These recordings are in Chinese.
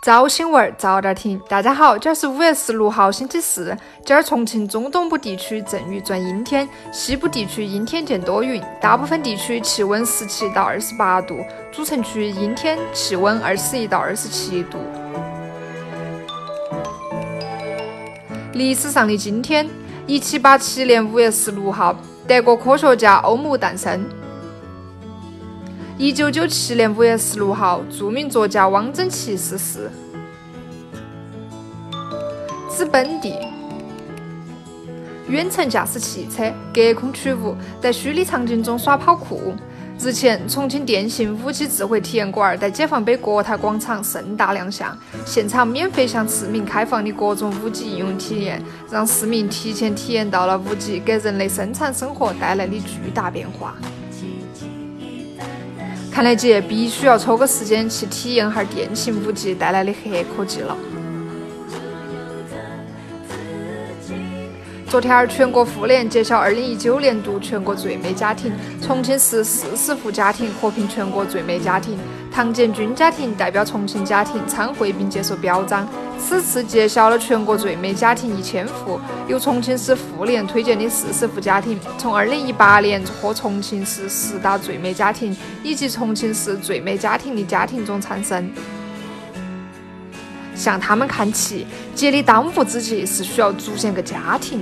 早新闻儿早点听，大家好，今儿是五月十六号星期四。今儿重庆中东部地区阵雨转阴天，西部地区阴天见多云，大部分地区气温十七到二十八度，主城区阴天，气温二十一到二十七度。历史上的今天，一七八七年五月十六号，德国科学家欧姆诞生。一九九七年五月十六号，著名作家汪曾祺逝世。指本地，远程驾驶汽车，隔空取物，在虚拟场景中耍跑酷。日前，重庆电信五 G 智慧体验馆在解放碑国泰广场盛大亮相，现场免费向市民开放的各种五 G 应用体验，让市民提前体验到了五 G 给人类生产生活带来的巨大变化。看来姐必须要抽个时间去体验下电信五 G 带来的黑科技了。昨天儿，全国妇联揭晓2019年度全国最美家庭，重庆市四十户家庭获评全国最美家庭。唐建军家庭代表重庆家庭参会并接受表彰。此次揭晓了全国最美家庭一千户，由重庆市妇联推荐的四十户家庭，从2018年获重庆市十大最美家庭以及重庆市最美家庭的家庭中产生。向他们看齐，姐的当务之急是需要组建个家庭。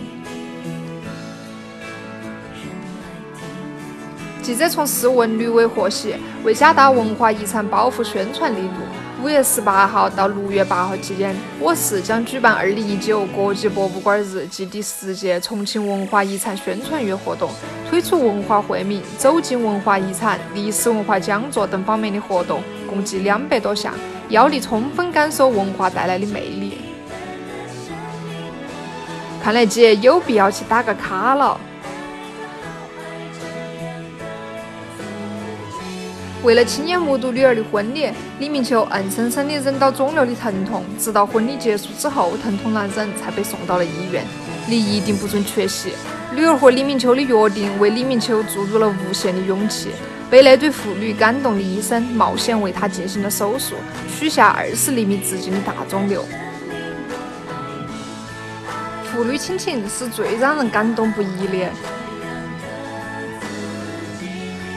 记者从市文旅委获悉，为加大文化遗产保护宣传力度，五月十八号到六月八号期间，我市将举办二零一九国际博物馆日暨第十届重庆文化遗产宣传月活动，推出文化惠民、走进文化遗产、历史文化讲座等方面的活动，共计两百多项，邀你充分感受文化带来的魅力。看来姐有必要去打个卡了。为了亲眼目睹女儿的婚礼，李明秋硬生生地忍到肿瘤的疼痛，直到婚礼结束之后，疼痛难忍，才被送到了医院。你一定不准缺席。女儿和李明秋的约定，为李明秋注入了无限的勇气。被那对父女感动的医生冒险为他进行了手术，取下二十厘米直径的大肿瘤。父女亲情是最让人感动不已的。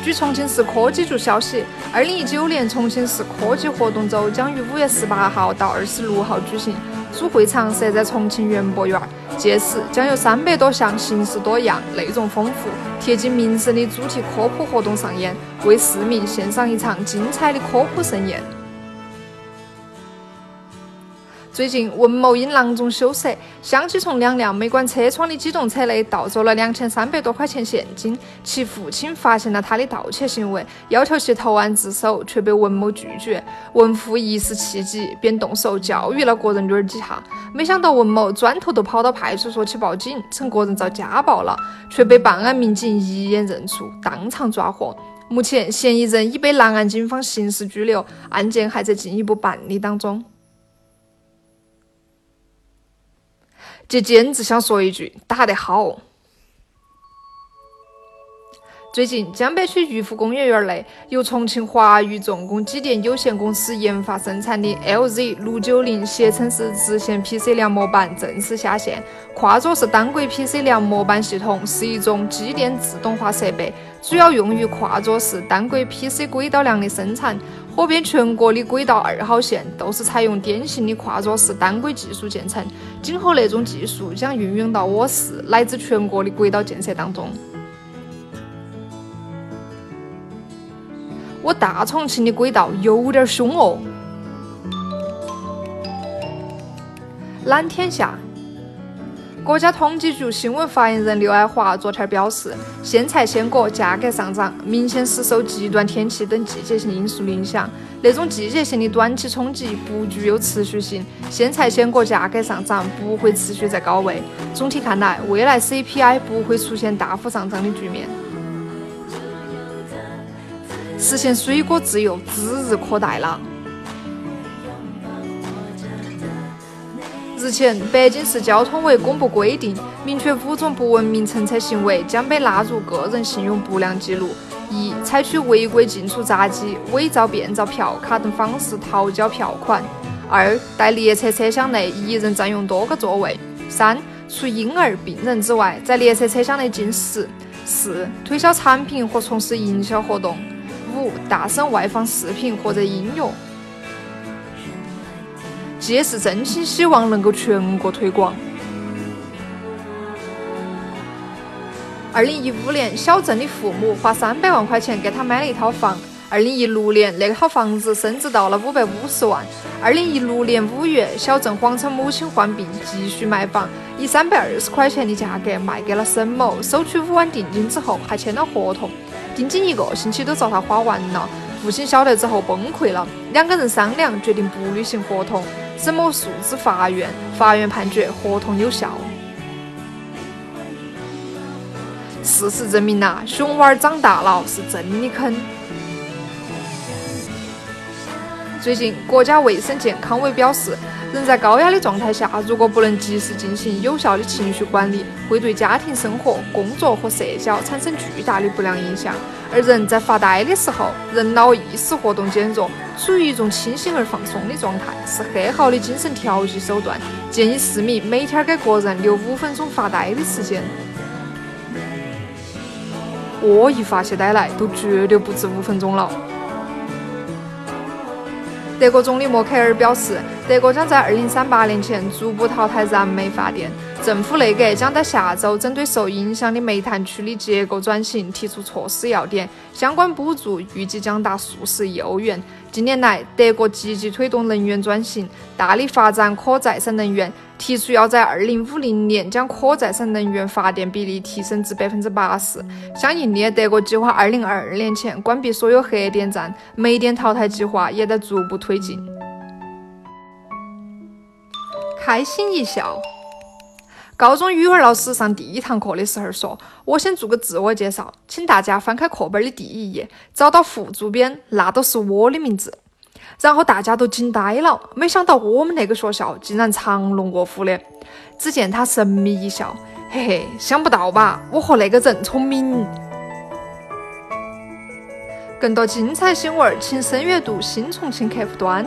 据重庆市科技局消息，二零一九年重庆市科技活动周将于五月十八号到二十六号举行，主会场设在重庆园博园。届时将有三百多项形式多样、内容丰富、贴近民生的主题科普活动上演，为市民献上一场精彩的科普盛宴。最近，文某因囊中羞涩，相继从两辆没关车窗的机动车内盗走了两千三百多块钱现金。其父亲发现了他的盗窃行为，要求其投案自首，却被文某拒绝。文父一时气急，便动手教育了个人女儿几下。没想到文某转头就跑到派出所去报警，称个人遭家暴了，却被办案民警一眼认出，当场抓获。目前，嫌疑人已被南岸警方刑事拘留，案件还在进一步办理当中。这简直想说一句打得好！最近，江北区玉湖工业园内由重庆华宇重工机电有限公司研发生产的 LZ 六九零斜撑式直线 PC 梁模板正式下线。跨座式单轨 PC 梁模板系统是一种机电自动化设备，主要用于跨座式单轨 PC 轨道梁的生产。火遍全国的轨道二号线都是采用典型的跨座式单轨技术建成，今后那种技术将运用到我市乃至全国的轨道建设当中。我大重庆的轨道有点凶哦！蓝天下。国家统计局新闻发言人刘爱华昨天表示，鲜菜鲜果价格上涨，明显是受极端天气等季节性因素影响。那种季节性的短期冲击不具有持续性，鲜菜鲜果价格上涨不会持续在高位。总体看来，未来 CPI 不会出现大幅上涨的局面，实现水果自由指日可待了。日前，北京市交通委公布规定，明确五种不文明乘车行为将被纳入个人信用不良记录：一、采取违规进出闸机、伪造、变造票卡等方式逃交票款；二、在列车车厢内一人占用多个座位；三、除婴儿、病人之外，在列车车厢内进食；四、推销产品和从事营销活动；五、大声外放视频或者音乐。届是真心希望能够全国推广。二零一五年，小郑的父母花三百万块钱给他买了一套房。二零一六年，那套房子升值到了五百五十万。二零一六年五月，小郑谎称母亲患病，急需买房，以三百二十块钱的价格卖给了沈某，收取五万定金之后，还签了合同。定金一个星期都遭他花完了。父亲晓得之后崩溃了，两个人商量决定不履行合同。沈某诉至法院，法院判决合同有效。事实证明呐，熊娃儿长大了是真的坑。最近，国家卫生健康委表示，人在高压的状态下，如果不能及时进行有效的情绪管理，会对家庭生活、工作和社交产生巨大的不良影响。而人在发呆的时候，人脑意识活动减弱，处于一种清醒而放松的状态，是很好的精神调剂手段。建议市民每天给个人留五分钟发呆的时间。我一发起呆来，都绝对不止五分钟了。德国总理默克尔表示，德国将在2038年前逐步淘汰燃煤发电。政府内阁将在下周针对受影响的煤炭区的结构转型提出措施要点，相关补助预计将达数十亿欧元。近年来，德国积极推动能源转型，大力发展可再生能源。提出要在二零五零年将可再生能源发电比例提升至百分之八十。相应的，德国计划二零二二年前关闭所有核电站，煤电淘汰计划也在逐步推进。开心一笑。高中语文老师上第一堂课的时候说：“我先做个自我介绍，请大家翻开课本的第一页，找到副主编，那都是我的名字。”然后大家都惊呆了，没想到我们那个学校竟然藏龙卧虎的。只见他神秘一笑，嘿嘿，想不到吧？我和那个人聪明。更多精彩新闻，请深阅读新重庆客户端。